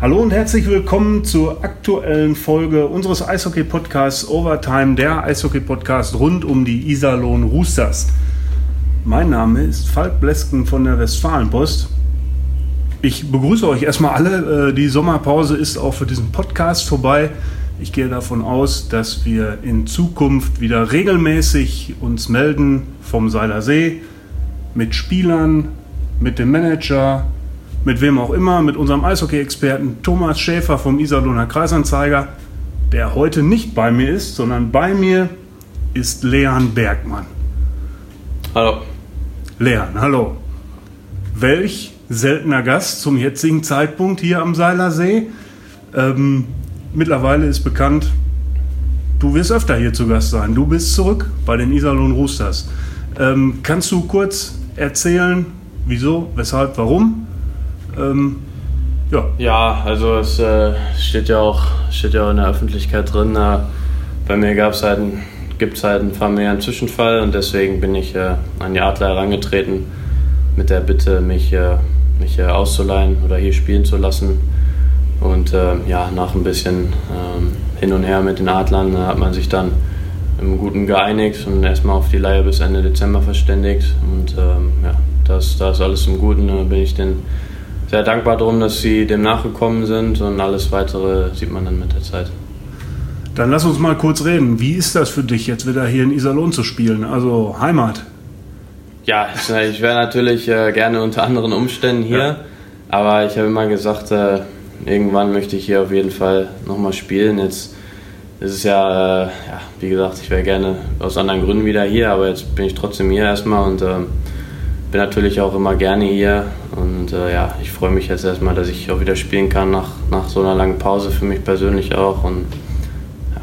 Hallo und herzlich willkommen zur aktuellen Folge unseres Eishockey-Podcasts Overtime, der Eishockey-Podcast rund um die Iserlohn Roosters. Mein Name ist Falk Blesken von der Westfalenpost. Ich begrüße euch erstmal alle. Äh, die Sommerpause ist auch für diesen Podcast vorbei. Ich gehe davon aus, dass wir in Zukunft wieder regelmäßig uns melden vom Seiler See mit Spielern, mit dem Manager, mit wem auch immer, mit unserem Eishockey-Experten Thomas Schäfer vom Iserlohner Kreisanzeiger, der heute nicht bei mir ist, sondern bei mir ist Leon Bergmann. Hallo. Leon, hallo. Welch seltener Gast zum jetzigen Zeitpunkt hier am Seilersee. Ähm, mittlerweile ist bekannt, du wirst öfter hier zu Gast sein. Du bist zurück bei den Iserlohn Roosters. Ähm, kannst du kurz erzählen, wieso, weshalb, warum? Ähm, ja. ja, also es äh, steht, ja auch, steht ja auch in der Öffentlichkeit drin. Äh, bei mir halt gibt es halt einen familiären Zwischenfall und deswegen bin ich äh, an die Adler herangetreten mit der Bitte, mich, äh, mich äh, auszuleihen oder hier spielen zu lassen. Und äh, ja, nach ein bisschen ähm, hin und her mit den Adlern hat man sich dann im Guten geeinigt und erstmal auf die Leihe bis Ende Dezember verständigt. Und ähm, ja, das, das alles im Guten. Da bin ich den sehr dankbar darum, dass sie dem nachgekommen sind und alles weitere sieht man dann mit der Zeit. Dann lass uns mal kurz reden. Wie ist das für dich, jetzt wieder hier in Iserlohn zu spielen? Also Heimat? Ja, ich wäre natürlich äh, gerne unter anderen Umständen hier, ja. aber ich habe immer gesagt, äh, irgendwann möchte ich hier auf jeden Fall nochmal spielen. Jetzt ist es ja, äh, ja wie gesagt, ich wäre gerne aus anderen Gründen wieder hier, aber jetzt bin ich trotzdem hier erstmal und ähm, bin natürlich auch immer gerne hier und äh, ja, ich freue mich jetzt erstmal, dass ich auch wieder spielen kann nach, nach so einer langen Pause für mich persönlich auch. Und, ja.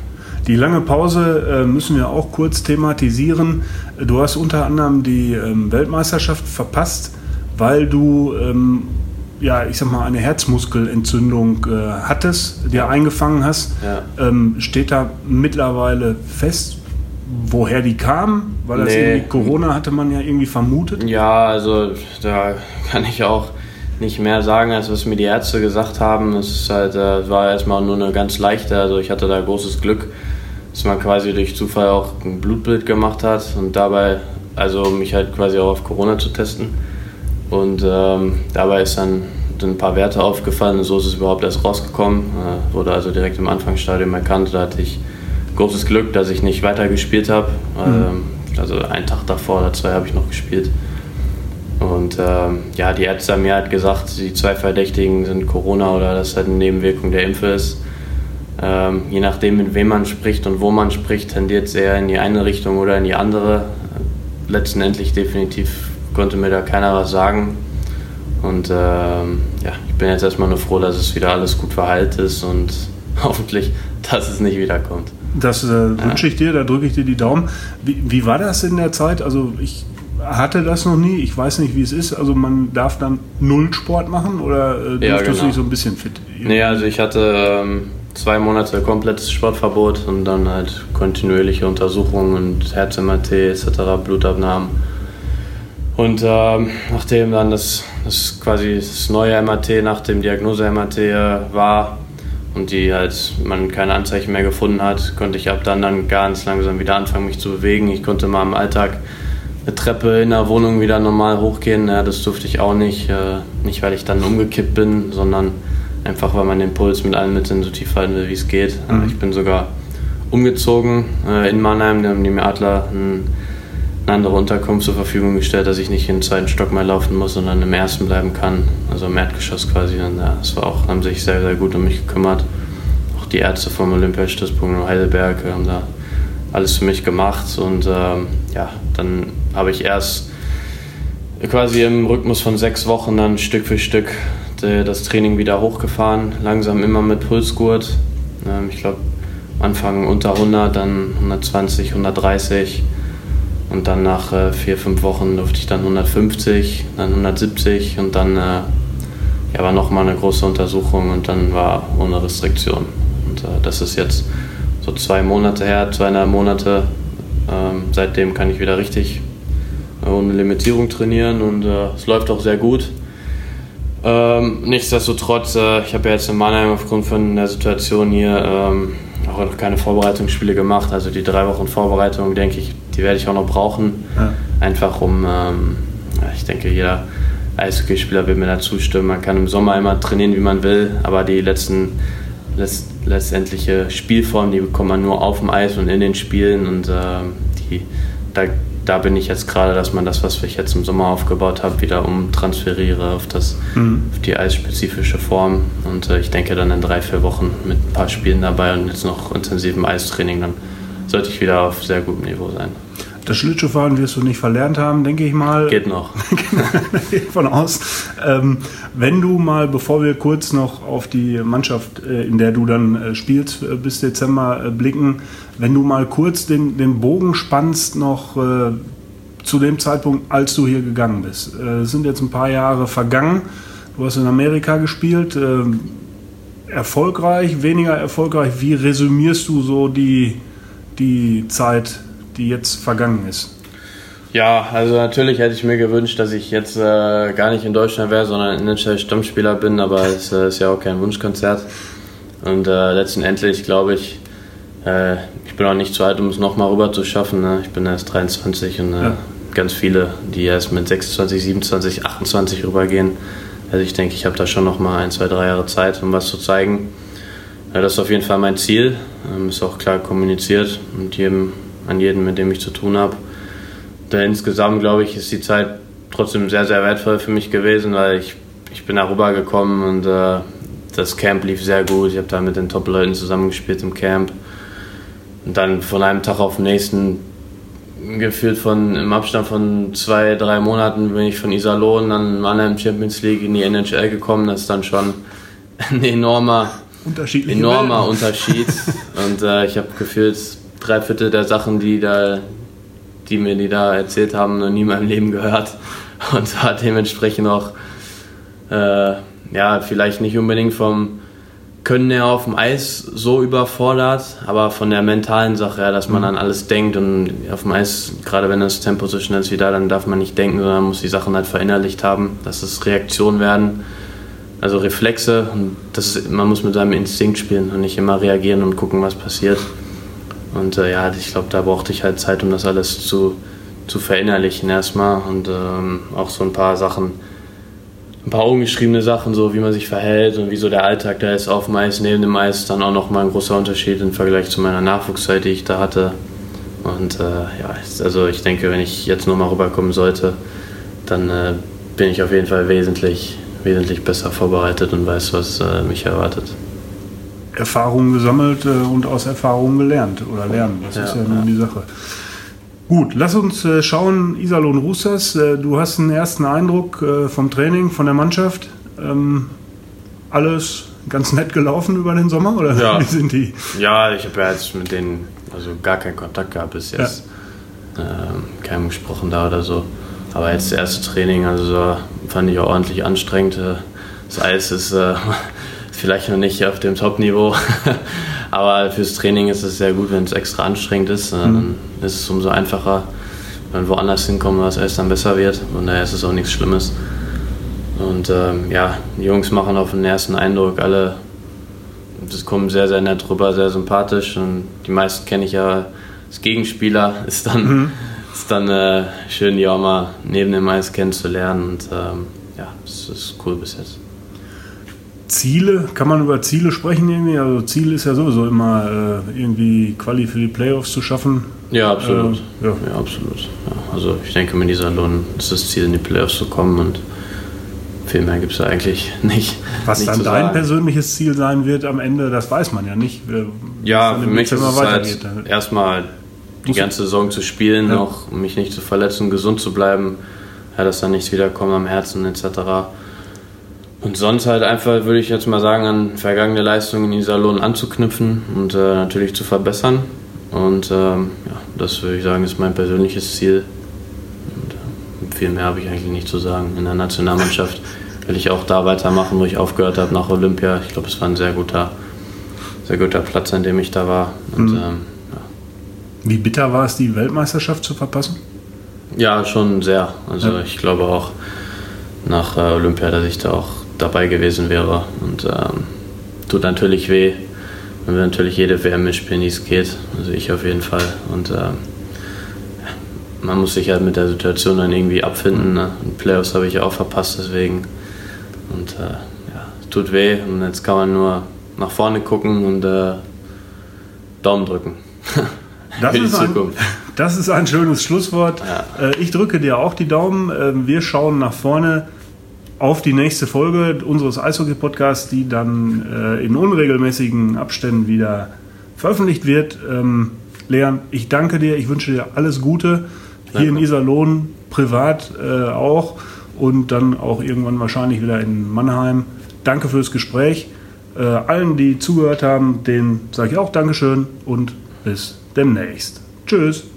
Die lange Pause äh, müssen wir auch kurz thematisieren. Du hast unter anderem die ähm, Weltmeisterschaft verpasst, weil du ähm, ja, ich sag mal, eine Herzmuskelentzündung äh, hattest, dir eingefangen hast. Ja. Ähm, steht da mittlerweile fest, woher die kam? Weil das nee. irgendwie Corona hatte man ja irgendwie vermutet. Ja, also da kann ich auch nicht mehr sagen, als was mir die Ärzte gesagt haben. Es ist halt, äh, war erstmal nur eine ganz leichte, also ich hatte da großes Glück, dass man quasi durch Zufall auch ein Blutbild gemacht hat und dabei, also mich halt quasi auch auf Corona zu testen. Und ähm, dabei ist dann ein paar Werte aufgefallen und so ist es überhaupt erst rausgekommen. Äh, wurde also direkt im Anfangsstadium erkannt. Da hatte ich großes Glück, dass ich nicht weiter gespielt habe. Mhm. Ähm, also einen Tag davor oder zwei habe ich noch gespielt. Und ähm, ja, die Ärzte haben mir halt gesagt, die zwei Verdächtigen sind Corona oder dass halt eine Nebenwirkung der Impfe ist. Ähm, je nachdem, mit wem man spricht und wo man spricht, tendiert es eher in die eine Richtung oder in die andere. Letztendlich definitiv konnte mir da keiner was sagen. Und ähm, ja, ich bin jetzt erstmal nur froh, dass es wieder alles gut verheilt ist und hoffentlich, dass es nicht wiederkommt. Das äh, wünsche ich dir, da drücke ich dir die Daumen. Wie, wie, war das in der Zeit? Also ich hatte das noch nie, ich weiß nicht, wie es ist. Also man darf dann null Sport machen oder äh, ja, genau. du dich so ein bisschen fit? Nee, also ich hatte ähm, zwei Monate komplettes Sportverbot und dann halt kontinuierliche Untersuchungen und Herz-MRT etc., Blutabnahmen. Und ähm, nachdem dann das, das quasi das neue MRT nach dem Diagnose-MRT äh, war, und die halt man keine Anzeichen mehr gefunden hat, konnte ich ab dann dann ganz langsam wieder anfangen, mich zu bewegen. Ich konnte mal im Alltag eine Treppe in der Wohnung wieder normal hochgehen. Ja, das durfte ich auch nicht. Äh, nicht, weil ich dann umgekippt bin, sondern einfach, weil man den Puls mit allen Mitteln so tief halten will, wie es geht. Mhm. Ich bin sogar umgezogen äh, in Mannheim. Da haben die mir Adler ein, eine andere Unterkunft zur Verfügung gestellt, dass ich nicht den zweiten Stock mehr laufen muss, sondern im ersten bleiben kann. Also im Erdgeschoss quasi. Und ja, das war auch, haben sich sehr, sehr gut um mich gekümmert. Auch die Ärzte vom Olympiastützpunkt in Heidelberg haben da alles für mich gemacht. Und ähm, ja, dann habe ich erst quasi im Rhythmus von sechs Wochen dann Stück für Stück das Training wieder hochgefahren. Langsam immer mit Pulsgurt. Ähm, ich glaube, Anfang unter 100, dann 120, 130 und dann nach äh, vier, fünf Wochen durfte ich dann 150, dann 170 und dann äh, ja, war nochmal eine große Untersuchung und dann war ohne Restriktion. Und äh, das ist jetzt so zwei Monate her, zweieinhalb Monate. Ähm, seitdem kann ich wieder richtig ohne Limitierung trainieren und äh, es läuft auch sehr gut. Ähm, nichtsdestotrotz, äh, ich habe ja jetzt in Mannheim aufgrund von der Situation hier ähm, auch noch keine Vorbereitungsspiele gemacht. Also die drei Wochen Vorbereitung, denke ich, die werde ich auch noch brauchen. Ja. Einfach um, ähm, ich denke, jeder Eishockeyspieler wird mir da zustimmen. Man kann im Sommer immer trainieren, wie man will, aber die letzten, letzt, letztendliche Spielform, die bekommt man nur auf dem Eis und in den Spielen und äh, die, da da bin ich jetzt gerade, dass man das, was ich jetzt im Sommer aufgebaut habe, wieder umtransferiere auf, das, mhm. auf die eisspezifische Form. Und äh, ich denke dann in drei, vier Wochen mit ein paar Spielen dabei und jetzt noch intensivem Eistraining, dann sollte ich wieder auf sehr gutem Niveau sein. Das Schlittschuhfahren wirst du nicht verlernt haben, denke ich mal. Geht noch. von aus. Ähm, wenn du mal, bevor wir kurz noch auf die Mannschaft, äh, in der du dann äh, spielst, äh, bis Dezember äh, blicken, wenn du mal kurz den, den Bogen spannst noch äh, zu dem Zeitpunkt, als du hier gegangen bist. Äh, es sind jetzt ein paar Jahre vergangen. Du hast in Amerika gespielt. Ähm, erfolgreich, weniger erfolgreich. Wie resümierst du so die, die Zeit die jetzt vergangen ist? Ja, also natürlich hätte ich mir gewünscht, dass ich jetzt äh, gar nicht in Deutschland wäre, sondern initial Stammspieler bin, aber es äh, ist ja auch kein Wunschkonzert. Und äh, letztendlich glaube ich, äh, ich bin auch nicht zu alt, um es nochmal rüber zu schaffen. Ne? Ich bin erst 23 und äh, ja. ganz viele, die erst mit 26, 27, 28 rübergehen. Also ich denke, ich habe da schon nochmal ein, zwei, drei Jahre Zeit, um was zu zeigen. Ja, das ist auf jeden Fall mein Ziel. Ähm, ist auch klar kommuniziert und jedem an jeden, mit dem ich zu tun habe. Da insgesamt, glaube ich, ist die Zeit trotzdem sehr, sehr wertvoll für mich gewesen, weil ich, ich bin da rübergekommen und äh, das Camp lief sehr gut. Ich habe da mit den Top-Leuten zusammengespielt im Camp. Und dann von einem Tag auf den nächsten, gefühlt von im Abstand von zwei, drei Monaten, bin ich von Iserlohn dann Mannheim Champions League in die NHL gekommen. Das ist dann schon ein enormer, enormer Unterschied. Und äh, ich habe gefühlt drei Viertel der Sachen, die, da, die mir die da erzählt haben, noch nie in meinem Leben gehört. Und war dementsprechend auch, äh, ja, vielleicht nicht unbedingt vom Können her auf dem Eis so überfordert, aber von der mentalen Sache her, dass man mhm. an alles denkt und auf dem Eis, gerade wenn das Tempo so schnell ist wie da, dann darf man nicht denken, sondern muss die Sachen halt verinnerlicht haben, dass es Reaktionen werden, also Reflexe und das ist, man muss mit seinem Instinkt spielen und nicht immer reagieren und gucken, was passiert. Und äh, ja, ich glaube, da brauchte ich halt Zeit, um das alles zu, zu verinnerlichen erstmal und ähm, auch so ein paar Sachen, ein paar ungeschriebene Sachen, so wie man sich verhält und wie so der Alltag da ist auf dem Eis, neben dem Eis, dann auch nochmal ein großer Unterschied im Vergleich zu meiner Nachwuchszeit, die ich da hatte. Und äh, ja, also ich denke, wenn ich jetzt nochmal rüberkommen sollte, dann äh, bin ich auf jeden Fall wesentlich, wesentlich besser vorbereitet und weiß, was äh, mich erwartet. Erfahrungen gesammelt äh, und aus Erfahrungen gelernt oder lernen. Das ja, ist ja nun ja. die Sache. Gut, lass uns äh, schauen, Iserlohn Roosters. Äh, du hast einen ersten Eindruck äh, vom Training, von der Mannschaft. Ähm, alles ganz nett gelaufen über den Sommer oder ja. wie sind die? Ja, ich habe ja jetzt mit denen also gar keinen Kontakt gehabt bis jetzt. Ja. Ähm, keinem gesprochen da oder so. Aber jetzt das erste Training, also fand ich auch ordentlich anstrengend. Äh, das Eis ist äh, vielleicht noch nicht auf dem Top-Niveau, aber fürs Training ist es sehr gut, wenn es extra anstrengend ist. Mhm. Dann ist es umso einfacher, wenn woanders hinkommen, was es dann besser wird. Und daher ist es auch nichts Schlimmes. Und ähm, ja, die Jungs machen auf den ersten Eindruck alle, das kommt sehr, sehr nett rüber, sehr sympathisch. Und die meisten kenne ich ja als Gegenspieler. Ist dann, mhm. ist dann äh, schön, die auch mal neben dem Eis kennenzulernen. Und ähm, ja, es ist cool bis jetzt. Ziele, kann man über Ziele sprechen irgendwie? Also Ziel ist ja sowieso immer äh, irgendwie Quali für die Playoffs zu schaffen. Ja, absolut. Äh, ja. ja. absolut. Ja, also ich denke, mit dieser Lohn ist das Ziel, in die Playoffs zu kommen und viel mehr gibt es da eigentlich nicht. Was nicht dann dein sagen. persönliches Ziel sein wird am Ende, das weiß man ja nicht. Ja, für mich ist es halt erstmal die ganze Saison zu spielen, ja. auch mich nicht zu verletzen, gesund zu bleiben, ja, dass dann nichts wiederkommt am Herzen etc. Und sonst halt einfach, würde ich jetzt mal sagen, an vergangene Leistungen in Iserlohn anzuknüpfen und äh, natürlich zu verbessern. Und ähm, ja, das würde ich sagen, ist mein persönliches Ziel. Und äh, viel mehr habe ich eigentlich nicht zu sagen. In der Nationalmannschaft will ich auch da weitermachen, wo ich aufgehört habe nach Olympia. Ich glaube, es war ein sehr guter, sehr guter Platz, an dem ich da war. Und, mhm. ähm, ja. Wie bitter war es, die Weltmeisterschaft zu verpassen? Ja, schon sehr. Also ja. ich glaube auch nach äh, Olympia, dass ich da auch dabei gewesen wäre. Und ähm, tut natürlich weh, wenn wir natürlich jede WM mitspielen, die es geht. Also ich auf jeden Fall. Und äh, man muss sich halt mit der Situation dann irgendwie abfinden. Ne? Playoffs habe ich auch verpasst, deswegen. Und äh, ja, es tut weh. Und jetzt kann man nur nach vorne gucken und äh, Daumen drücken. Das ist, ein, das ist, ein, schönes Schlusswort. Ja. Äh, ich drücke dir auch die Daumen. Ähm, wir schauen nach vorne auf die nächste Folge unseres Eishockey-Podcasts, die dann äh, in unregelmäßigen Abständen wieder veröffentlicht wird. Ähm, Leon, ich danke dir, ich wünsche dir alles Gute hier in Iserlohn, privat äh, auch und dann auch irgendwann wahrscheinlich wieder in Mannheim. Danke fürs Gespräch. Äh, allen, die zugehört haben, denen sage ich auch Dankeschön und bis demnächst. Tschüss.